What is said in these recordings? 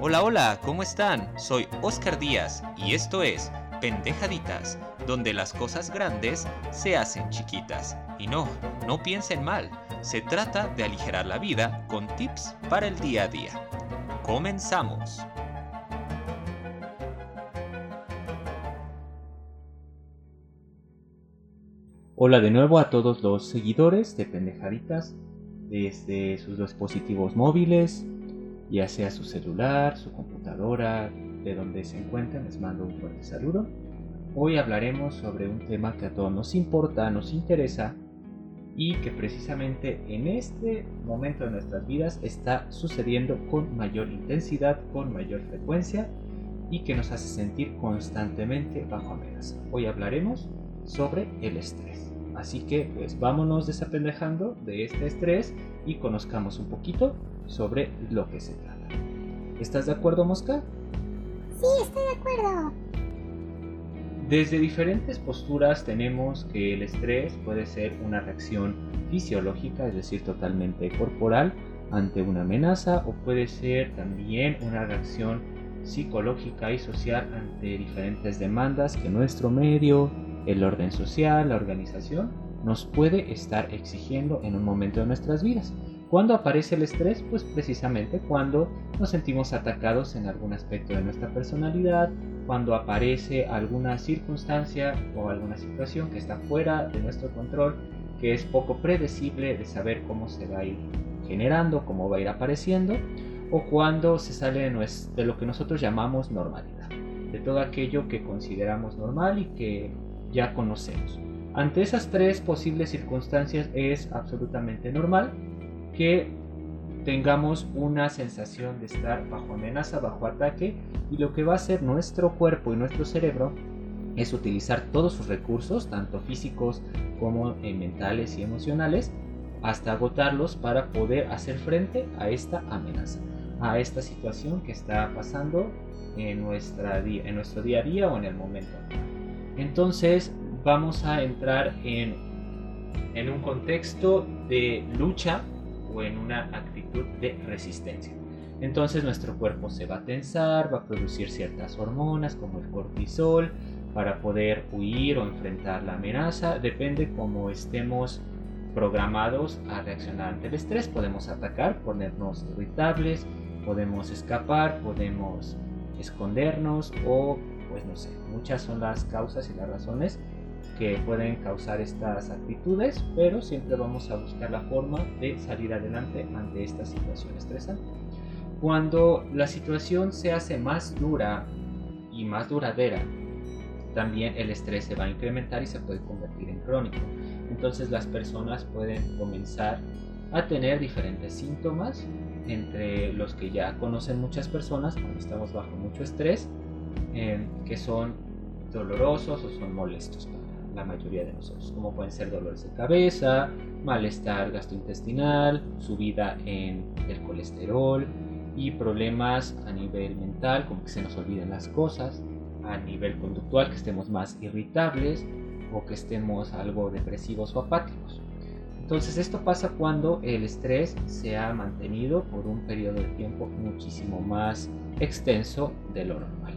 Hola, hola, ¿cómo están? Soy Oscar Díaz y esto es Pendejaditas, donde las cosas grandes se hacen chiquitas. Y no, no piensen mal, se trata de aligerar la vida con tips para el día a día. Comenzamos. Hola de nuevo a todos los seguidores de Pendejaditas desde sus dispositivos móviles, ya sea su celular, su computadora, de donde se encuentren, les mando un fuerte saludo. Hoy hablaremos sobre un tema que a todos nos importa, nos interesa y que precisamente en este momento de nuestras vidas está sucediendo con mayor intensidad, con mayor frecuencia y que nos hace sentir constantemente bajo amenaza. Hoy hablaremos sobre el estrés. Así que pues vámonos desapendejando de este estrés y conozcamos un poquito sobre lo que se trata. ¿Estás de acuerdo, Mosca? Sí, estoy de acuerdo. Desde diferentes posturas tenemos que el estrés puede ser una reacción fisiológica, es decir, totalmente corporal ante una amenaza, o puede ser también una reacción psicológica y social ante diferentes demandas que nuestro medio, el orden social, la organización, nos puede estar exigiendo en un momento de nuestras vidas. ¿Cuándo aparece el estrés? Pues precisamente cuando nos sentimos atacados en algún aspecto de nuestra personalidad, cuando aparece alguna circunstancia o alguna situación que está fuera de nuestro control, que es poco predecible de saber cómo se va a ir generando, cómo va a ir apareciendo, o cuando se sale de, de lo que nosotros llamamos normalidad, de todo aquello que consideramos normal y que ya conocemos. Ante esas tres posibles circunstancias es absolutamente normal que tengamos una sensación de estar bajo amenaza, bajo ataque, y lo que va a hacer nuestro cuerpo y nuestro cerebro es utilizar todos sus recursos, tanto físicos como eh, mentales y emocionales, hasta agotarlos para poder hacer frente a esta amenaza, a esta situación que está pasando en, nuestra, en nuestro día a día o en el momento. Entonces vamos a entrar en, en un contexto de lucha o en una actitud de resistencia. Entonces nuestro cuerpo se va a tensar, va a producir ciertas hormonas como el cortisol para poder huir o enfrentar la amenaza. Depende cómo estemos programados a reaccionar ante el estrés. Podemos atacar, ponernos irritables, podemos escapar, podemos escondernos o pues no sé, muchas son las causas y las razones que pueden causar estas actitudes, pero siempre vamos a buscar la forma de salir adelante ante esta situación estresante. Cuando la situación se hace más dura y más duradera, también el estrés se va a incrementar y se puede convertir en crónico. Entonces las personas pueden comenzar a tener diferentes síntomas, entre los que ya conocen muchas personas cuando estamos bajo mucho estrés, eh, que son dolorosos o son molestos la mayoría de nosotros, como pueden ser dolores de cabeza, malestar gastrointestinal, subida en el colesterol y problemas a nivel mental, como que se nos olviden las cosas, a nivel conductual, que estemos más irritables o que estemos algo depresivos o apáticos. Entonces esto pasa cuando el estrés se ha mantenido por un periodo de tiempo muchísimo más extenso de lo normal.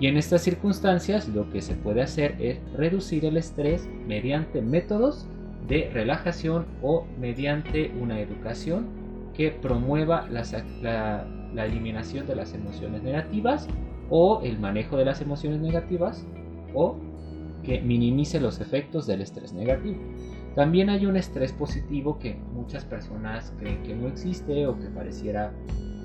Y en estas circunstancias lo que se puede hacer es reducir el estrés mediante métodos de relajación o mediante una educación que promueva la, eliminación de las emociones negativas o el manejo de las emociones negativas o que minimice los efectos del estrés negativo. También hay un estrés positivo que muchas personas creen que no existe o que pareciera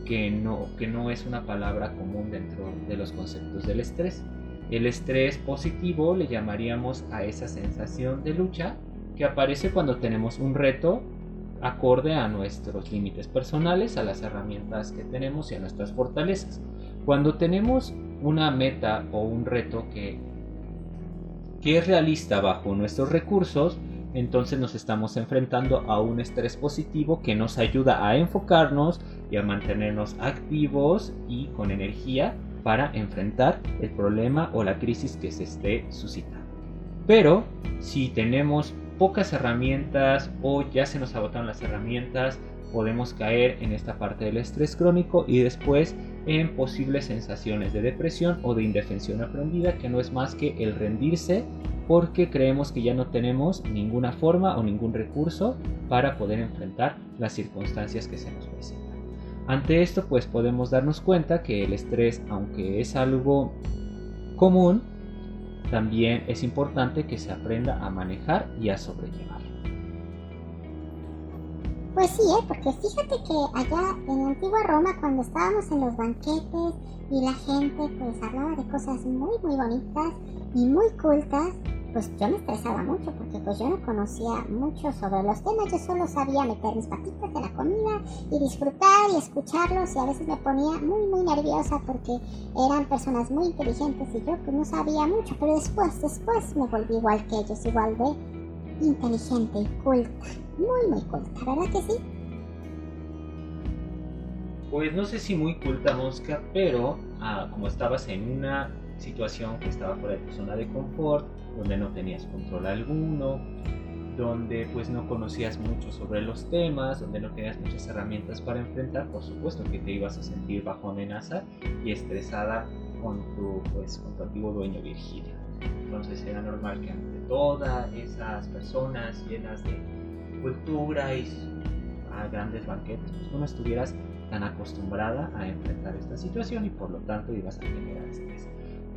que no, que no es una palabra común dentro de los conceptos del estrés. El estrés positivo le llamaríamos a esa sensación de lucha que aparece cuando tenemos un reto acorde a nuestros límites personales, a las herramientas que tenemos y a nuestras fortalezas. Cuando tenemos una meta o un reto que, que es realista bajo nuestros recursos, entonces nos estamos enfrentando a un estrés positivo que nos ayuda a enfocarnos y a mantenernos activos y con energía para enfrentar el problema o la crisis que se esté suscitando. Pero si tenemos pocas herramientas o ya se nos agotaron las herramientas, podemos caer en esta parte del estrés crónico y después en posibles sensaciones de depresión o de indefensión aprendida, que no es más que el rendirse porque creemos que ya no tenemos ninguna forma o ningún recurso para poder enfrentar las circunstancias que se nos presentan. Ante esto pues podemos darnos cuenta que el estrés, aunque es algo común, también es importante que se aprenda a manejar y a sobrellevar. Pues sí, ¿eh? porque fíjate que allá en Antigua Roma, cuando estábamos en los banquetes y la gente pues hablaba de cosas muy, muy bonitas y muy cultas, pues yo me estresaba mucho porque pues yo no conocía mucho sobre los temas, yo solo sabía meter mis patitas en la comida y disfrutar y escucharlos y a veces me ponía muy muy nerviosa porque eran personas muy inteligentes y yo pues no sabía mucho, pero después, después me volví igual que ellos, igual de inteligente y culta, muy muy culta, ¿verdad que sí? Pues no sé si muy culta, Mosca, pero ah, como estabas en una situación que estaba fuera de tu zona de confort, donde no tenías control alguno, donde pues no conocías mucho sobre los temas, donde no tenías muchas herramientas para enfrentar, por supuesto que te ibas a sentir bajo amenaza y estresada con tu, pues, con tu antiguo dueño Virgilio. Entonces era normal que ante todas esas personas llenas de cultura y a grandes banquetes, pues no estuvieras tan acostumbrada a enfrentar esta situación y por lo tanto ibas a generar estrés.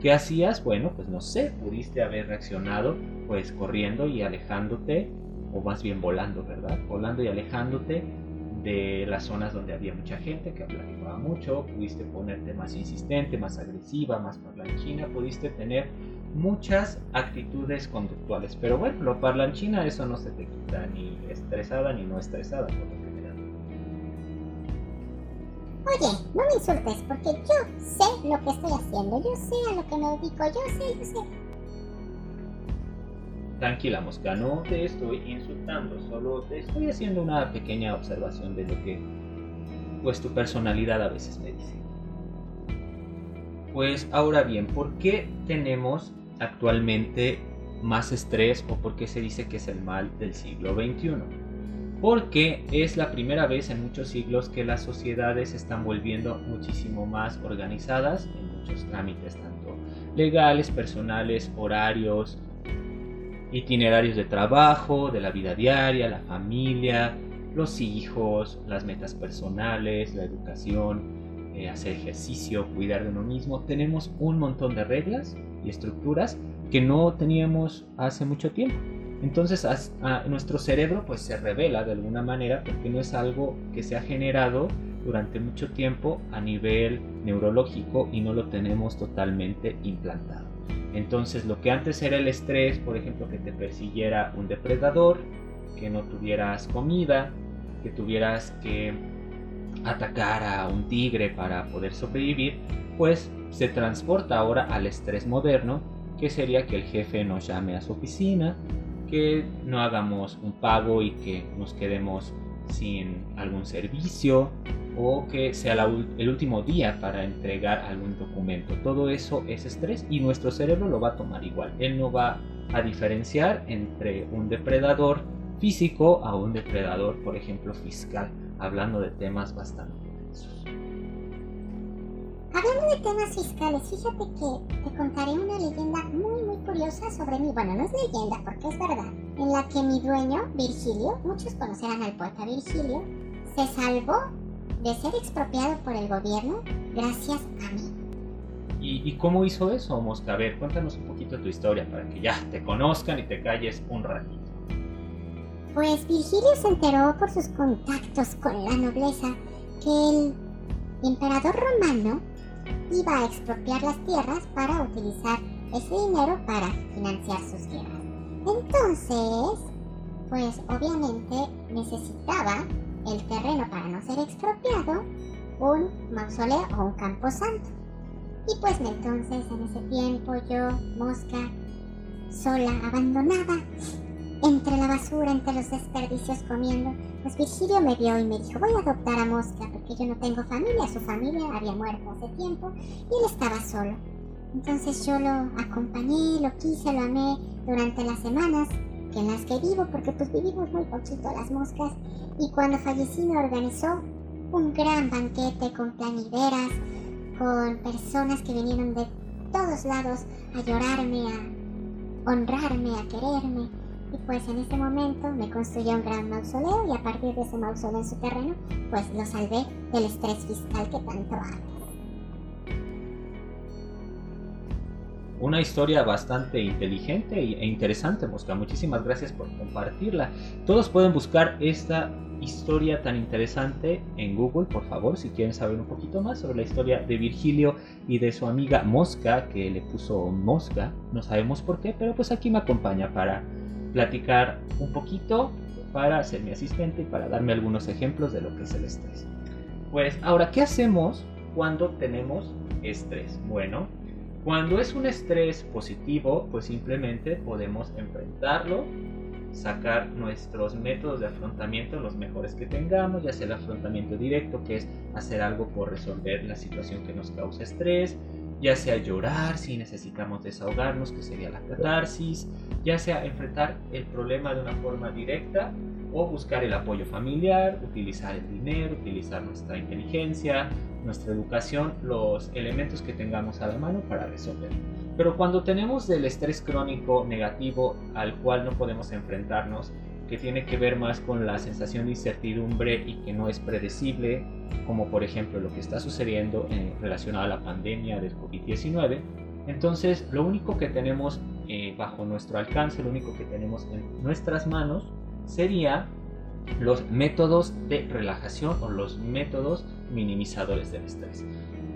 ¿Qué hacías? Bueno, pues no sé, pudiste haber reaccionado pues corriendo y alejándote, o más bien volando, ¿verdad? Volando y alejándote de las zonas donde había mucha gente que hablaba mucho, pudiste ponerte más insistente, más agresiva, más parlanchina, pudiste tener muchas actitudes conductuales. Pero bueno, lo parlanchina eso no se te quita ni estresada ni no estresada, Oye, no me insultes porque yo sé lo que estoy haciendo, yo sé a lo que me dedico, yo sé, yo sé. Tranquila, Mosca, no te estoy insultando, solo te estoy haciendo una pequeña observación de lo que pues tu personalidad a veces me dice. Pues ahora bien, ¿por qué tenemos actualmente más estrés o por qué se dice que es el mal del siglo XXI? Porque es la primera vez en muchos siglos que las sociedades están volviendo muchísimo más organizadas en muchos trámites, tanto legales, personales, horarios, itinerarios de trabajo, de la vida diaria, la familia, los hijos, las metas personales, la educación, eh, hacer ejercicio, cuidar de uno mismo. Tenemos un montón de reglas y estructuras que no teníamos hace mucho tiempo. Entonces a, nuestro cerebro pues se revela de alguna manera porque no es algo que se ha generado durante mucho tiempo a nivel neurológico y no lo tenemos totalmente implantado. Entonces lo que antes era el estrés, por ejemplo, que te persiguiera un depredador, que no tuvieras comida, que tuvieras que atacar a un tigre para poder sobrevivir, pues se transporta ahora al estrés moderno, que sería que el jefe nos llame a su oficina, que no hagamos un pago y que nos quedemos sin algún servicio o que sea el último día para entregar algún documento. Todo eso es estrés y nuestro cerebro lo va a tomar igual. Él no va a diferenciar entre un depredador físico a un depredador, por ejemplo, fiscal, hablando de temas bastante Hablando de temas fiscales, fíjate que te contaré una leyenda muy curiosa sobre mí. Bueno, no es leyenda porque es verdad. En la que mi dueño, Virgilio, muchos conocerán al poeta Virgilio, se salvó de ser expropiado por el gobierno gracias a mí. ¿Y, cómo hizo eso, Mosca? A ver, cuéntanos un poquito tu historia para que ya te conozcan y te calles un ratito. Pues Virgilio se enteró por sus contactos con la nobleza que el emperador romano iba a expropiar las tierras para utilizar ese dinero para financiar sus guerras. Entonces, pues obviamente necesitaba el terreno para no ser expropiado, un mausoleo o un campo santo. Y pues entonces en ese tiempo yo, mosca, sola, abandonada, entre la basura, entre los desperdicios comiendo, pues Virgilio me vio y me dijo, voy a adoptar a Mosca porque yo no tengo familia, su familia había muerto hace tiempo y él estaba solo. Entonces yo lo acompañé, lo quise, lo amé durante las semanas en las que vivo, porque pues vivimos muy poquito las moscas, y cuando fallecí me organizó un gran banquete con planideras, con personas que vinieron de todos lados a llorarme, a honrarme, a quererme. Y pues en ese momento me construyó un gran mausoleo y a partir de ese mausoleo en su terreno, pues lo salvé del estrés fiscal que tanto hago. Una historia bastante inteligente e interesante, Mosca. Muchísimas gracias por compartirla. Todos pueden buscar esta historia tan interesante en Google, por favor, si quieren saber un poquito más sobre la historia de Virgilio y de su amiga Mosca, que le puso Mosca. No sabemos por qué, pero pues aquí me acompaña para platicar un poquito, para ser mi asistente y para darme algunos ejemplos de lo que es el estrés. Pues ahora, ¿qué hacemos cuando tenemos estrés? Bueno, cuando es un estrés positivo, pues simplemente podemos enfrentarlo, sacar nuestros métodos de afrontamiento los mejores que tengamos, ya sea el afrontamiento directo, que es hacer algo por resolver la situación que nos causa estrés, ya sea llorar si necesitamos desahogarnos, que sería la catarsis, ya sea enfrentar el problema de una forma directa o buscar el apoyo familiar, utilizar el dinero, utilizar nuestra inteligencia, nuestra educación, los elementos que tengamos a la mano para resolver. Pero cuando tenemos del estrés crónico negativo al cual no podemos enfrentarnos, que tiene que ver más con la sensación de incertidumbre y que no es predecible, como por ejemplo lo que está sucediendo en, relacionado a la pandemia del COVID-19, entonces lo único que tenemos eh, bajo nuestro alcance, lo único que tenemos en nuestras manos sería los métodos de relajación o los métodos minimizadores del estrés.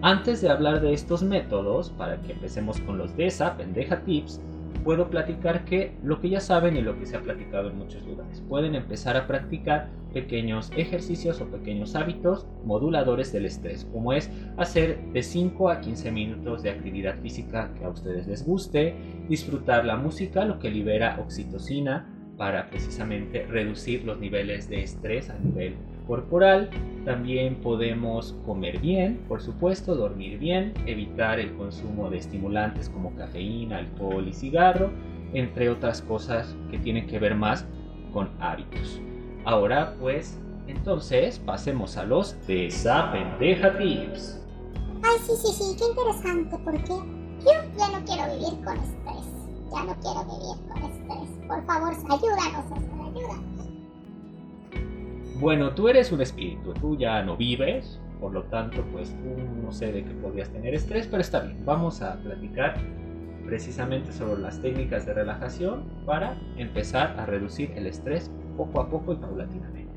Antes de hablar de estos métodos, para que empecemos con los de esa pendeja tips, puedo platicar que lo que ya saben y lo que se ha platicado en muchos lugares, pueden empezar a practicar pequeños ejercicios o pequeños hábitos moduladores del estrés, como es hacer de 5 a 15 minutos de actividad física que a ustedes les guste, disfrutar la música, lo que libera oxitocina, para precisamente reducir los niveles de estrés a nivel corporal. También podemos comer bien, por supuesto, dormir bien, evitar el consumo de estimulantes como cafeína, alcohol y cigarro, entre otras cosas que tienen que ver más con hábitos. Ahora pues, entonces pasemos a los de esa pendeja tips. Ay, sí, sí, sí, qué interesante, porque yo ya no quiero vivir con estrés. Ya no quiero vivir con estrés. Por favor, ayúdanos, ayúdanos. Bueno, tú eres un espíritu, tú ya no vives, por lo tanto, pues tú no sé de qué podrías tener estrés, pero está bien. Vamos a platicar precisamente sobre las técnicas de relajación para empezar a reducir el estrés poco a poco y paulatinamente.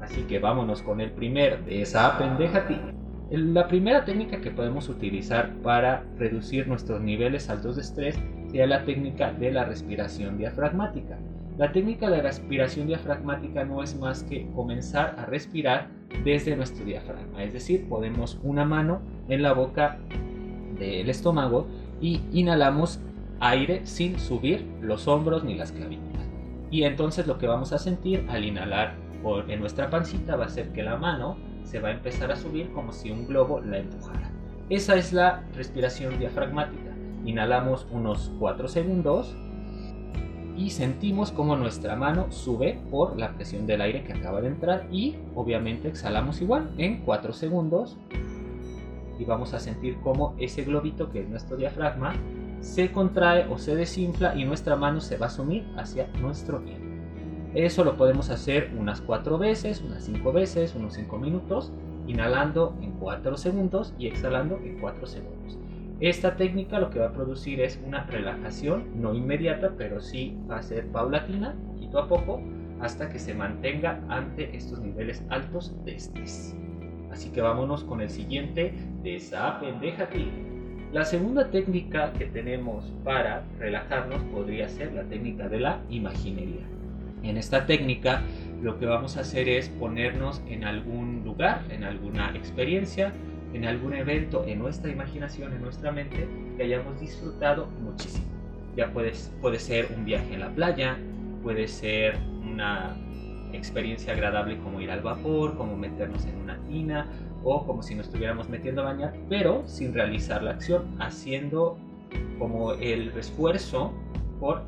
Así que vámonos con el primer de esa pendeja. La primera técnica que podemos utilizar para reducir nuestros niveles altos de estrés sería la técnica de la respiración diafragmática. La técnica de respiración diafragmática no es más que comenzar a respirar desde nuestro diafragma, es decir, podemos una mano en la boca del estómago y inhalamos aire sin subir los hombros ni las clavículas. Y entonces lo que vamos a sentir al inhalar por, en nuestra pancita va a ser que la mano se va a empezar a subir como si un globo la empujara. Esa es la respiración diafragmática. Inhalamos unos 4 segundos y sentimos como nuestra mano sube por la presión del aire que acaba de entrar y obviamente exhalamos igual en 4 segundos y vamos a sentir como ese globito que es nuestro diafragma se contrae o se desinfla y nuestra mano se va a sumir hacia nuestro pie. Eso lo podemos hacer unas 4 veces, unas 5 veces, unos 5 minutos, inhalando en 4 segundos y exhalando en 4 segundos. Esta técnica lo que va a producir es una relajación, no inmediata, pero sí va a ser paulatina, poquito a poco, hasta que se mantenga ante estos niveles altos de estrés. Así que vámonos con el siguiente de esa pendeja La segunda técnica que tenemos para relajarnos podría ser la técnica de la imaginería. En esta técnica lo que vamos a hacer es ponernos en algún lugar, en alguna experiencia, en algún evento en nuestra imaginación, en nuestra mente, que hayamos disfrutado muchísimo. Ya puede, puede ser un viaje en la playa, puede ser una experiencia agradable como ir al vapor, como meternos en una tina o como si nos estuviéramos metiendo a bañar, pero sin realizar la acción, haciendo como el esfuerzo por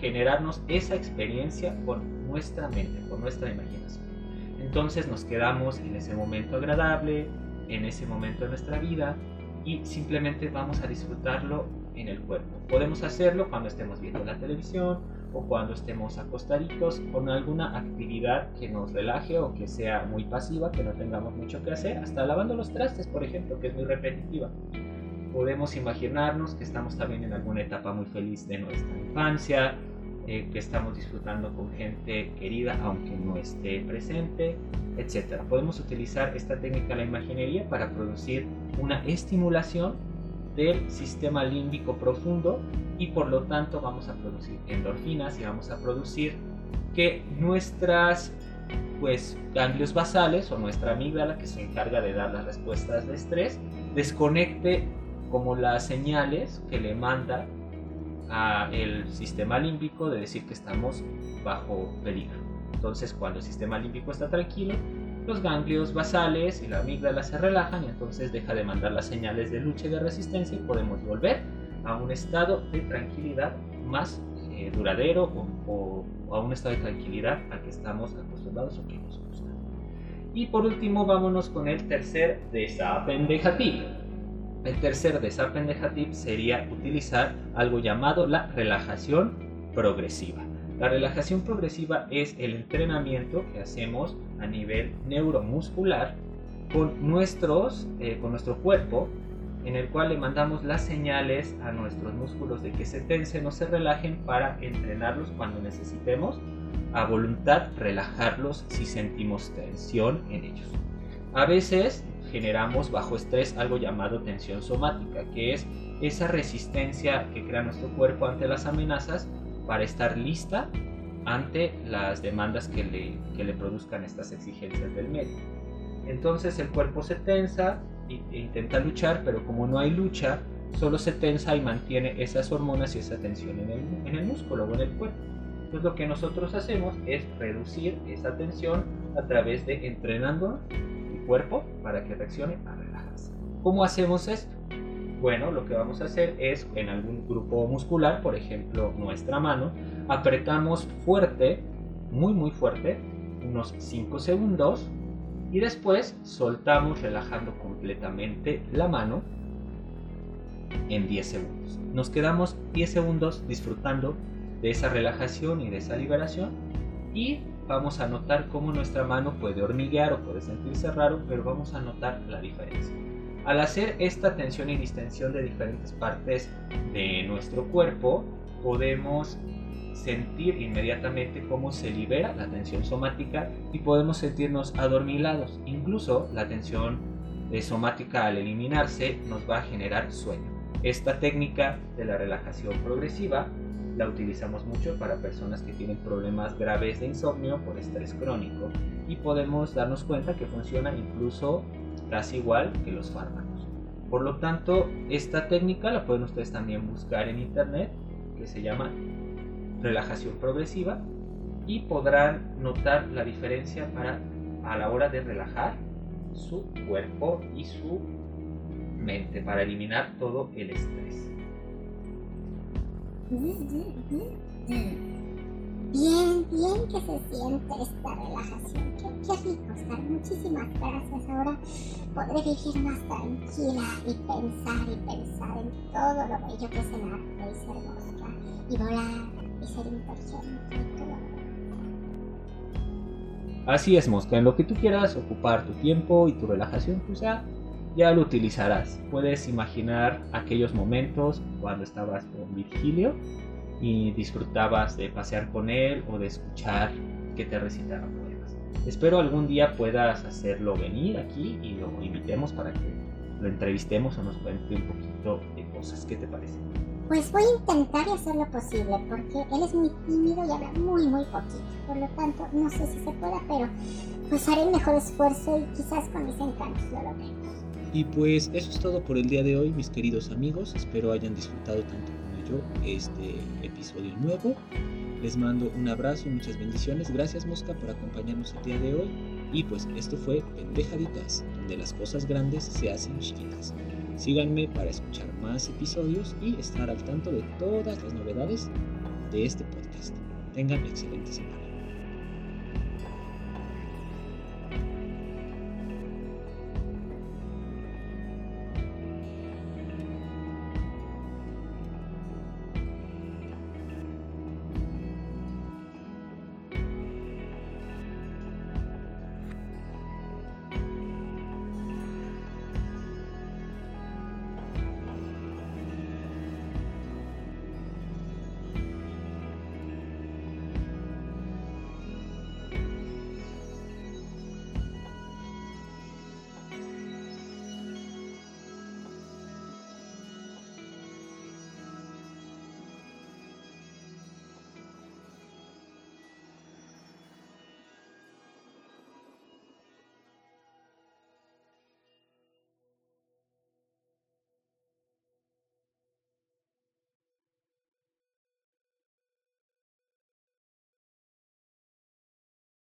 generarnos esa experiencia con nuestra mente, con nuestra imaginación. Entonces nos quedamos en ese momento agradable, en ese momento de nuestra vida y simplemente vamos a disfrutarlo en el cuerpo. Podemos hacerlo cuando estemos viendo la televisión o cuando estemos acostaditos con alguna actividad que nos relaje o que sea muy pasiva, que no tengamos mucho que hacer, hasta lavando los trastes, por ejemplo, que es muy repetitiva. Podemos imaginarnos que estamos también en alguna etapa muy feliz de nuestra infancia, eh, que estamos disfrutando con gente querida aunque no esté presente, etc. Podemos utilizar esta técnica de la imaginería para producir una estimulación del sistema límbico profundo y por lo tanto vamos a producir endorfinas y vamos a producir que nuestras pues ganglios basales o nuestra amígdala que se encarga de dar las respuestas de estrés desconecte como las señales que le manda a el sistema límbico de decir que estamos bajo peligro. Entonces cuando el sistema límbico está tranquilo, los ganglios basales y la amígdala se relajan y entonces deja de mandar las señales de lucha y de resistencia y podemos volver a un estado de tranquilidad más eh, duradero o, a un estado de tranquilidad al que estamos acostumbrados o que nos gusta. Y por último, vámonos con el tercer desapendejativo. El tercer desapendejativo sería utilizar algo llamado la relajación progresiva. La relajación progresiva es el entrenamiento que hacemos a nivel neuromuscular con, nuestros, eh, con nuestro cuerpo, en el cual le mandamos las señales a nuestros músculos de que se tensen o se relajen para entrenarlos cuando necesitemos, a voluntad relajarlos si sentimos tensión en ellos. A veces generamos bajo estrés algo llamado tensión somática, que es esa resistencia que crea nuestro cuerpo ante las amenazas para estar lista ante las demandas que le, que le produzcan estas exigencias del medio. Entonces el cuerpo se tensa e intenta luchar, pero como no hay lucha, solo se tensa y mantiene esas hormonas y esa tensión en el, en el músculo o en el cuerpo. Entonces lo que nosotros hacemos es reducir esa tensión a través de entrenando cuerpo para que reaccione a relajarse. ¿Cómo hacemos esto? Bueno, lo que vamos a hacer es en algún grupo muscular, por ejemplo nuestra mano, apretamos fuerte, muy muy fuerte, unos 5 segundos y después soltamos relajando completamente la mano en 10 segundos. Nos quedamos 10 segundos disfrutando de esa relajación y de esa liberación y vamos a notar cómo nuestra mano puede hormiguear o puede sentirse raro, pero vamos a notar la diferencia. Al hacer esta tensión y distensión de diferentes partes de nuestro cuerpo, podemos sentir inmediatamente cómo se libera la tensión somática y podemos sentirnos adormilados. Incluso la tensión somática al eliminarse nos va a generar sueño. Esta técnica de la relajación progresiva la utilizamos mucho para personas que tienen problemas graves de insomnio por estrés crónico y podemos darnos cuenta que funciona incluso casi igual que los fármacos. Por lo tanto, esta técnica la pueden ustedes también buscar en internet, que se llama relajación progresiva, y podrán notar la diferencia para a la hora de relajar su cuerpo y su mente para eliminar todo el estrés. Bien, bien que se siente esta relajación. Qué, qué rico estar. Muchísimas gracias. Ahora podré vivir más tranquila y pensar y pensar en todo lo bello que es el arte y ser mosca y volar y ser inteligente y todo. Así es, Mosca. En lo que tú quieras ocupar tu tiempo y tu relajación, pues ya, ya lo utilizarás. Puedes imaginar aquellos momentos cuando estabas con Virgilio y disfrutabas de pasear con él o de escuchar que te recitaran poemas. Espero algún día puedas hacerlo venir aquí y lo invitemos para que lo entrevistemos o nos cuente un poquito de cosas. ¿Qué te parece? Pues voy a intentar hacer lo posible porque él es muy tímido y habla muy muy poquito. Por lo tanto, no sé si se pueda, pero pues haré el mejor esfuerzo y quizás con mis encantos lo logremos. Y pues eso es todo por el día de hoy, mis queridos amigos. Espero hayan disfrutado tanto este episodio nuevo. Les mando un abrazo, muchas bendiciones. Gracias Mosca por acompañarnos el día de hoy. Y pues esto fue Pendejaditas, donde las cosas grandes se hacen chiquitas. Síganme para escuchar más episodios y estar al tanto de todas las novedades de este podcast. Tengan excelente semana.